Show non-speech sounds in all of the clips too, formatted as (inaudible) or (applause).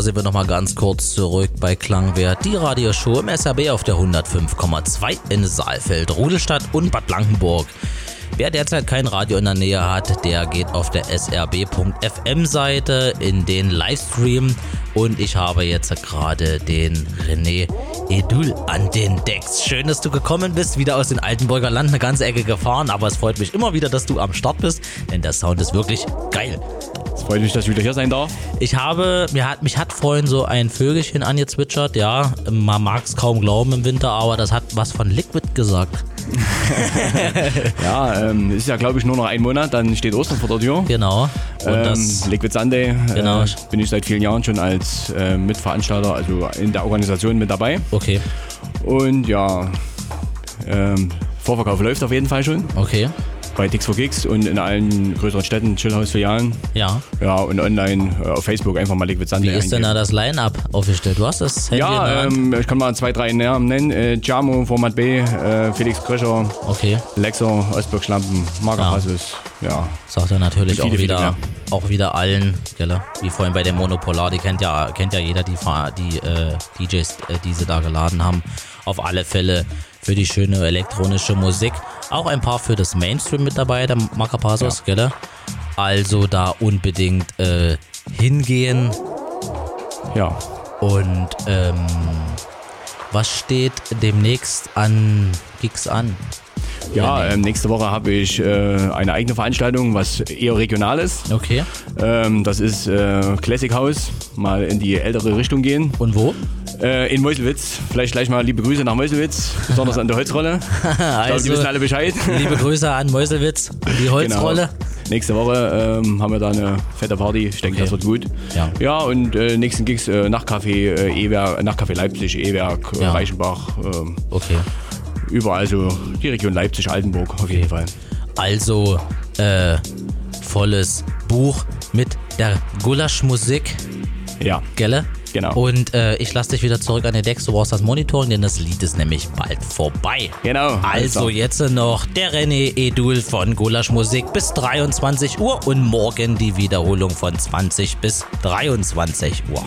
Sind wir nochmal ganz kurz zurück bei Klangwert, die Radioshow im SRB auf der 105,2 in Saalfeld, Rudelstadt und Bad Blankenburg. Wer derzeit kein Radio in der Nähe hat, der geht auf der srb.fm Seite in den Livestream und ich habe jetzt gerade den René Edul an den Decks. Schön, dass du gekommen bist, wieder aus den Altenburger Land eine ganze Ecke gefahren, aber es freut mich immer wieder, dass du am Start bist, denn der Sound ist wirklich geil. Es freut mich, dass ich wieder hier sein darf. Ich habe, mir hat, mich hat vorhin so ein Vögelchen angezwitschert, ja. Man mag es kaum glauben im Winter, aber das hat was von Liquid gesagt. (laughs) ja, ähm, ist ja glaube ich nur noch ein Monat, dann steht Ostern vor der Tür. Genau. Und ähm, das Liquid Sunday genau. Äh, bin ich seit vielen Jahren schon als äh, Mitveranstalter, also in der Organisation mit dabei. Okay. Und ja, ähm, Vorverkauf läuft auf jeden Fall schon. Okay bei Dix for Gigs und in allen größeren Städten, Chillhouse-Filialen. Ja. Ja, und online äh, auf Facebook einfach mal Liquid Sunday Wie ist denn da das Line-Up aufgestellt? Du hast das Handy Ja, ähm, ich kann mal zwei, drei Namen nennen. Äh, Jamo, Format B, äh, Felix Kröscher, okay. Lexer, Osberg Schlampen, Marker ja. Hasses. Ja. Sagt er natürlich viele, auch wieder, auch wieder allen, gell? wie vorhin bei dem Monopolar, die kennt ja, kennt ja jeder, die, die äh, DJs, äh, die sie da geladen haben. Auf alle Fälle für die schöne elektronische Musik. Auch ein paar für das Mainstream mit dabei, der Makapasos, ja. gell? Also da unbedingt äh, hingehen. Ja. Und ähm, was steht demnächst an Gigs an? Ja, ähm, nächste Woche habe ich äh, eine eigene Veranstaltung, was eher regional ist. Okay. Ähm, das ist äh, Classic House, mal in die ältere Richtung gehen. Und wo? Äh, in Meuselwitz. Vielleicht gleich mal liebe Grüße nach Meuselwitz, besonders an der Holzrolle. (laughs) also, ich glaube, die wissen alle Bescheid. liebe Grüße an Meuselwitz, die genau. Holzrolle. Genau. Nächste Woche ähm, haben wir da eine fette Party. Ich denke, okay. das wird gut. Ja, ja und äh, nächsten Gigs äh, Nachtcafé, äh, Nachtcafé Leipzig, E-Werk, äh, ja. Reichenbach. Ähm, okay. Überall so die Region Leipzig-Altenburg auf jeden Fall. Also äh, volles Buch mit der Gulaschmusik. Ja. Gelle? Genau. Und äh, ich lasse dich wieder zurück an den Decks. Du brauchst das Monitoring, denn das Lied ist nämlich bald vorbei. Genau. Also, also. jetzt noch der René Edul von Gulasch Musik bis 23 Uhr und morgen die Wiederholung von 20 bis 23 Uhr.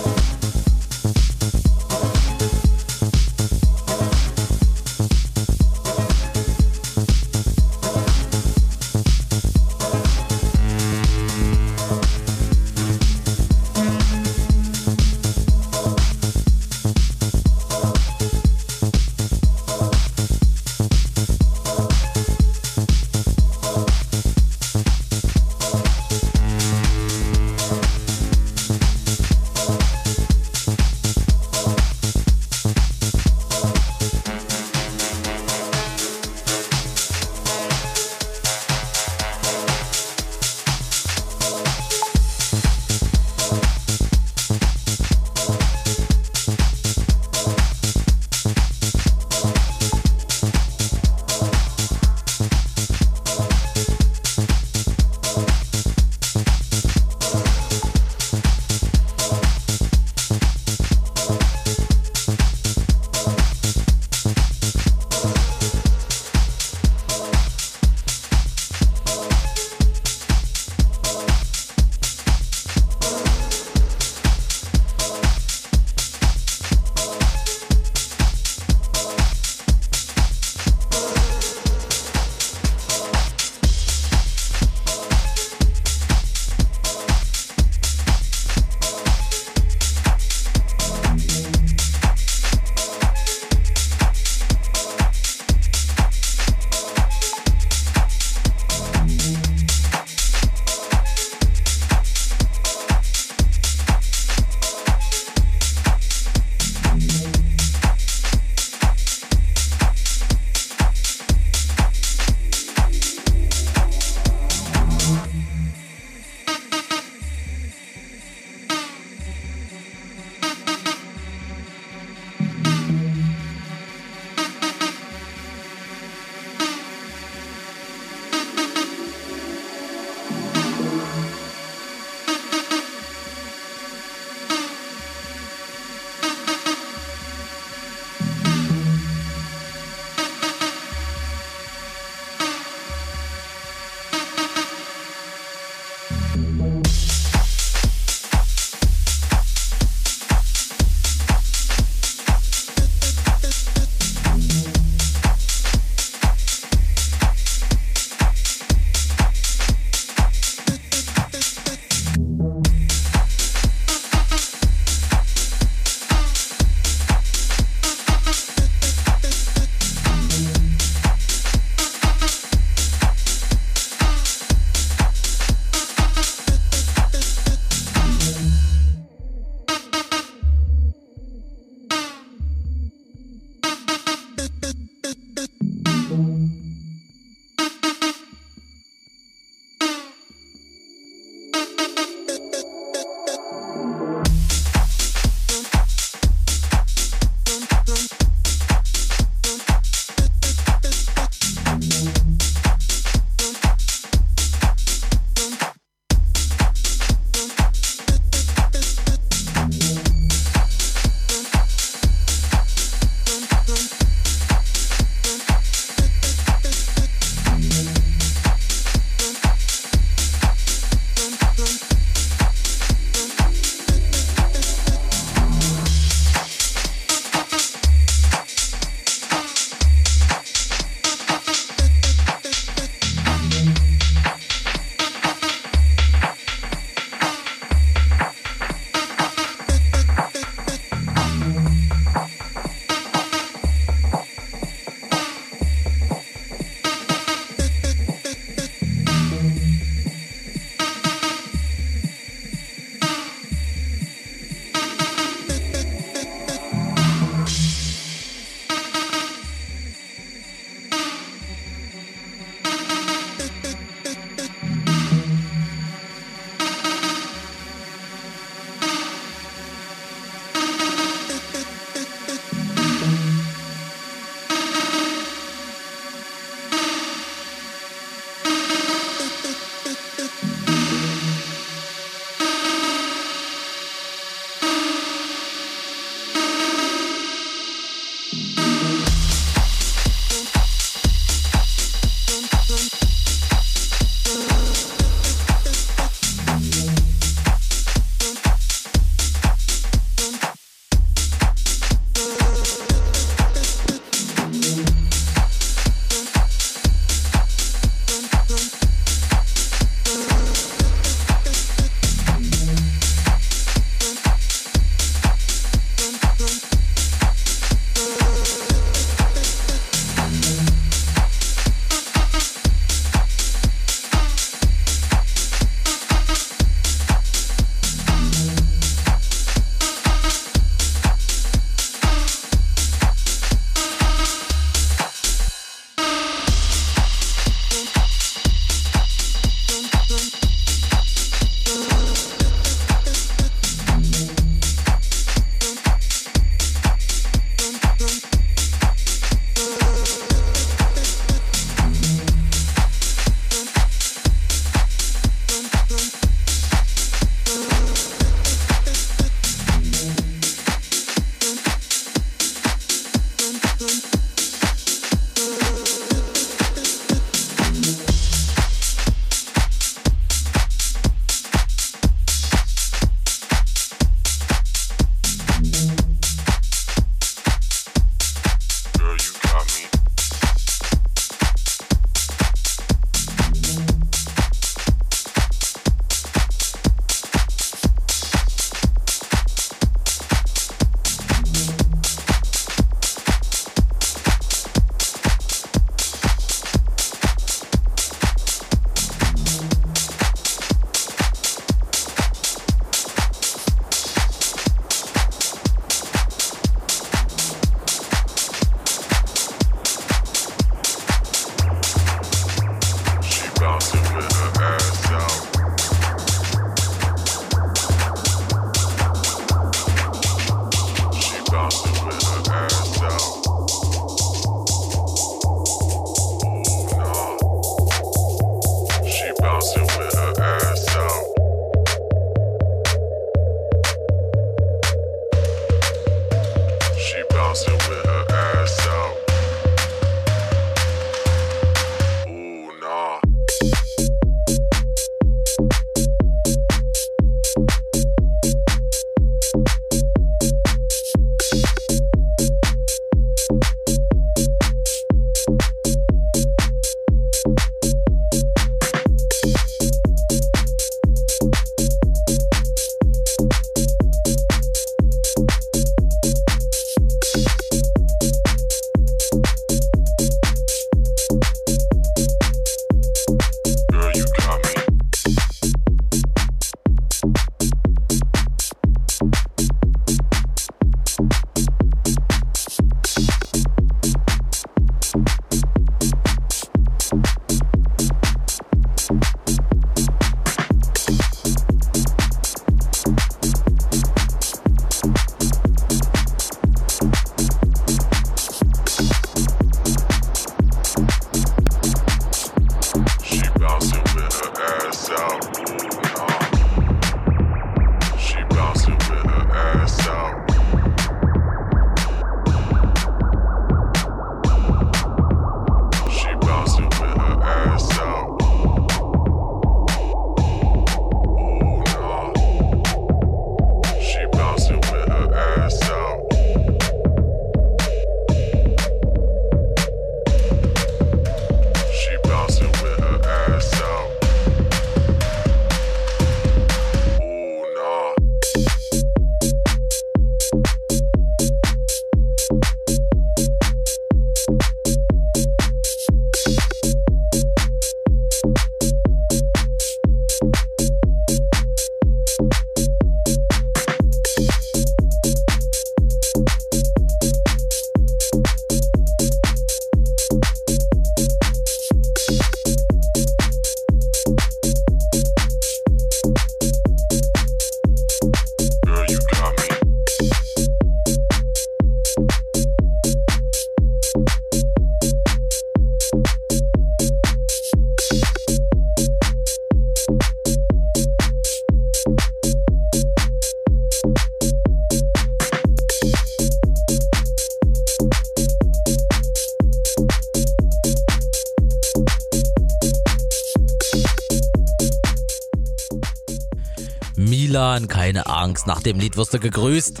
Angst, nach dem Lied wirst du gegrüßt.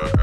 uh, uh.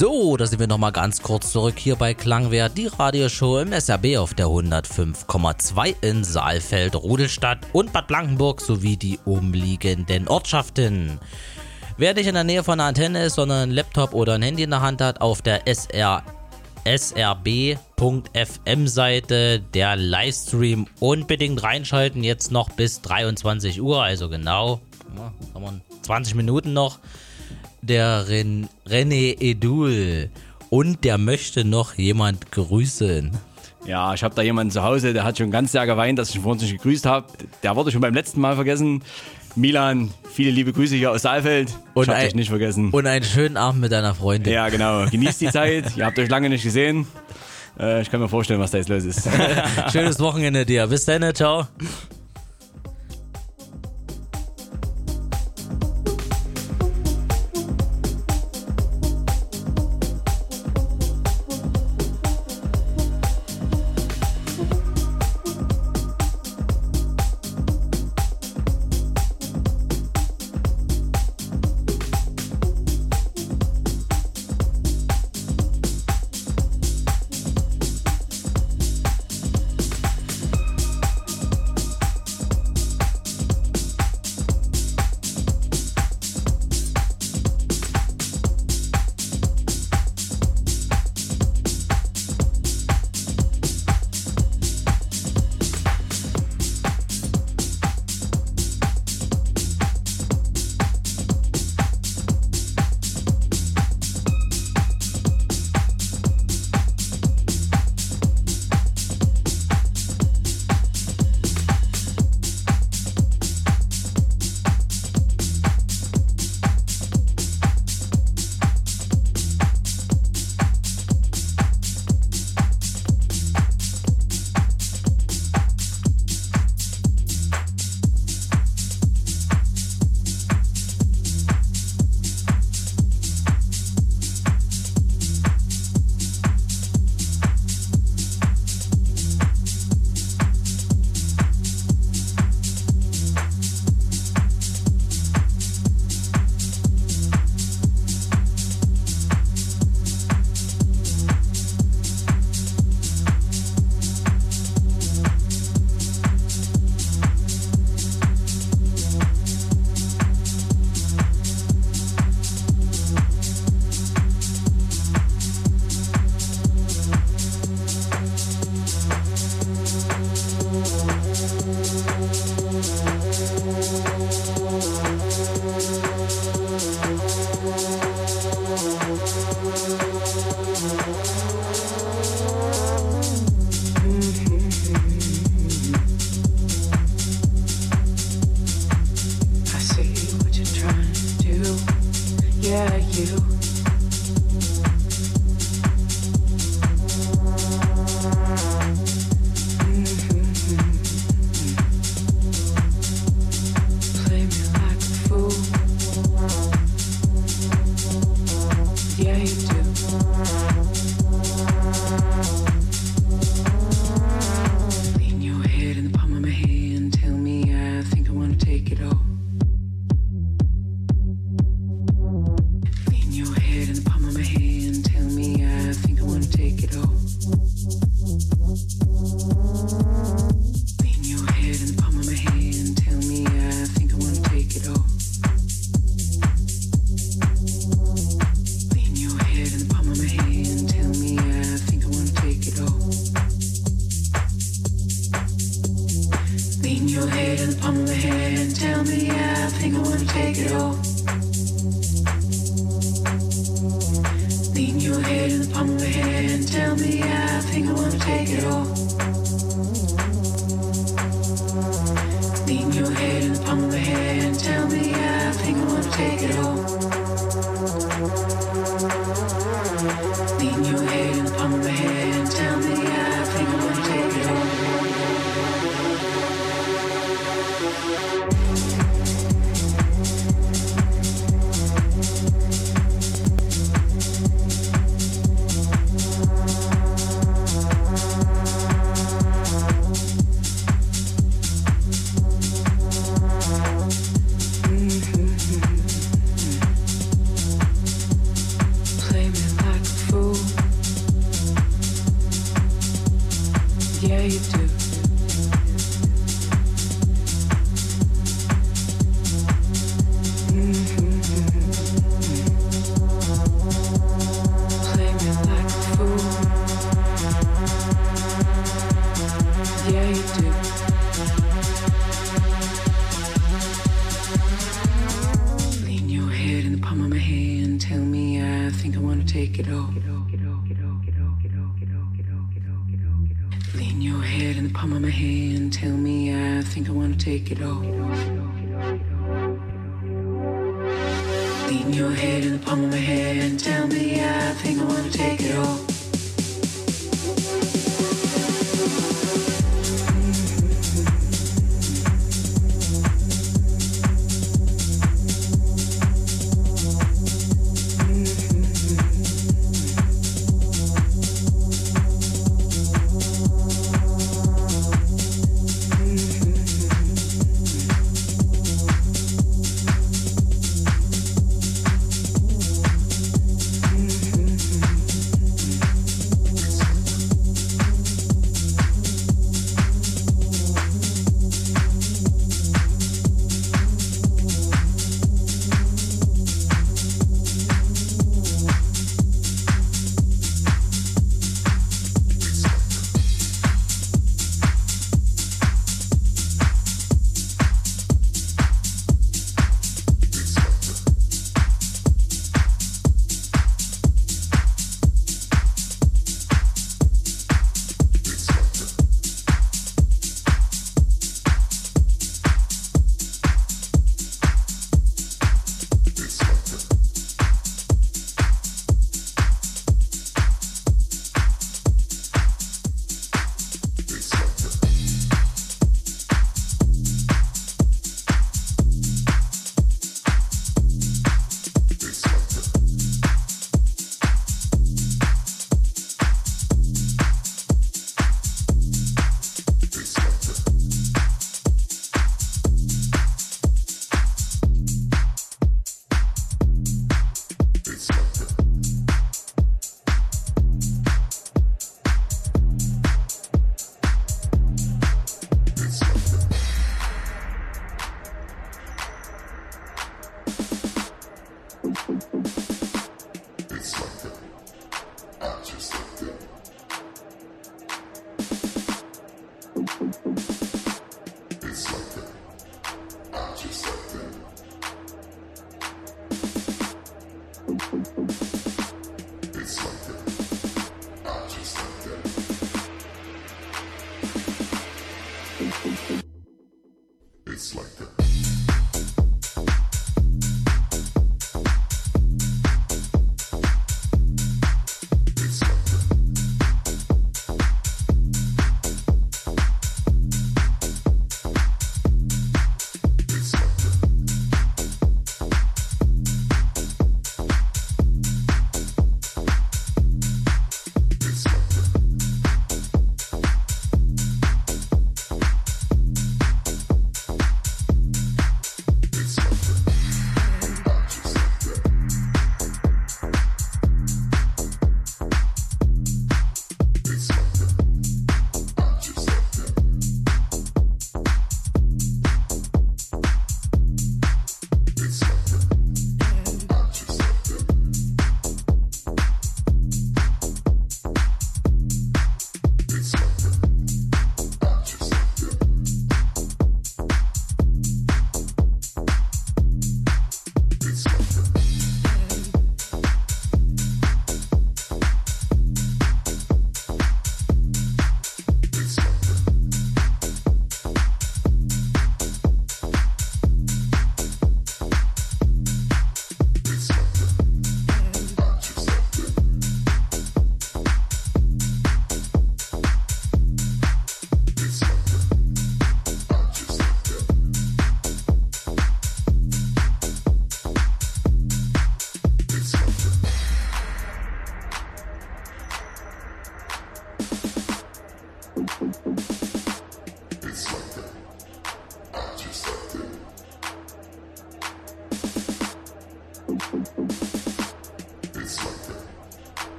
So, da sind wir nochmal ganz kurz zurück hier bei Klangwert, die Radioshow im SRB auf der 105,2 in Saalfeld, Rudelstadt und Bad Blankenburg sowie die umliegenden Ortschaften. Wer nicht in der Nähe von einer Antenne ist, sondern ein Laptop oder ein Handy in der Hand hat, auf der SR, srb.fm-Seite der Livestream unbedingt reinschalten. Jetzt noch bis 23 Uhr, also genau 20 Minuten noch der Ren René Edul. Und der möchte noch jemand grüßen. Ja, ich habe da jemanden zu Hause, der hat schon ganz sehr geweint, dass ich ihn vorhin nicht gegrüßt habe. Der wurde schon beim letzten Mal vergessen. Milan, viele liebe Grüße hier aus Saalfeld. Und ich hab dich nicht vergessen. Und einen schönen Abend mit deiner Freundin. Ja, genau. Genießt die Zeit. (laughs) Ihr habt euch lange nicht gesehen. Äh, ich kann mir vorstellen, was da jetzt los ist. (laughs) Schönes Wochenende dir. Bis dann. Ciao.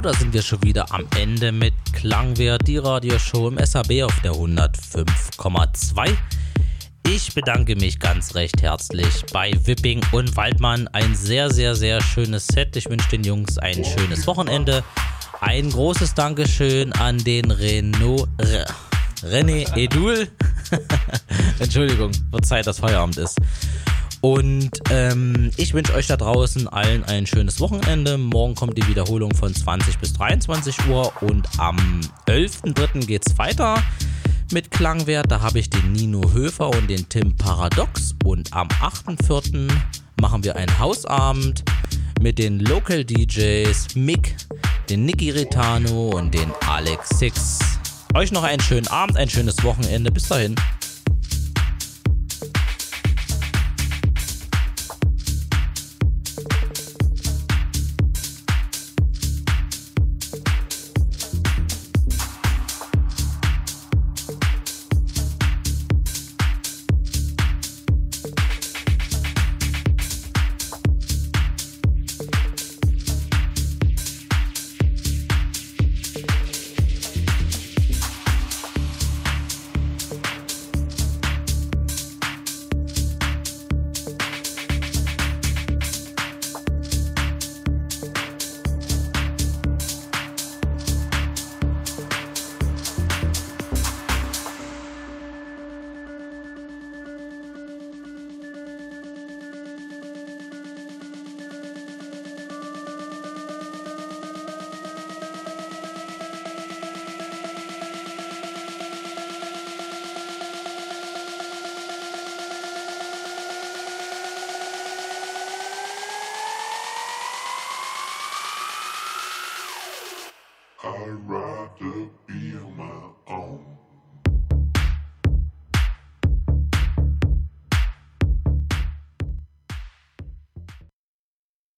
So, da sind wir schon wieder am Ende mit Klangwert, die Radioshow im SAB auf der 105,2. Ich bedanke mich ganz recht herzlich bei Wipping und Waldmann. Ein sehr, sehr, sehr schönes Set. Ich wünsche den Jungs ein schönes Wochenende. Ein großes Dankeschön an den Renault. Re, René Edul. (laughs) Entschuldigung, wird Zeit, dass Feierabend ist. Und ähm, ich wünsche euch da draußen allen ein schönes Wochenende. Morgen kommt die Wiederholung von 20 bis 23 Uhr und am 11.03. geht's weiter mit Klangwert. Da habe ich den Nino Höfer und den Tim Paradox. Und am 8.04. machen wir einen Hausabend mit den Local DJs Mick, den Nicky Ritano und den Alex Six. Euch noch einen schönen Abend, ein schönes Wochenende. Bis dahin.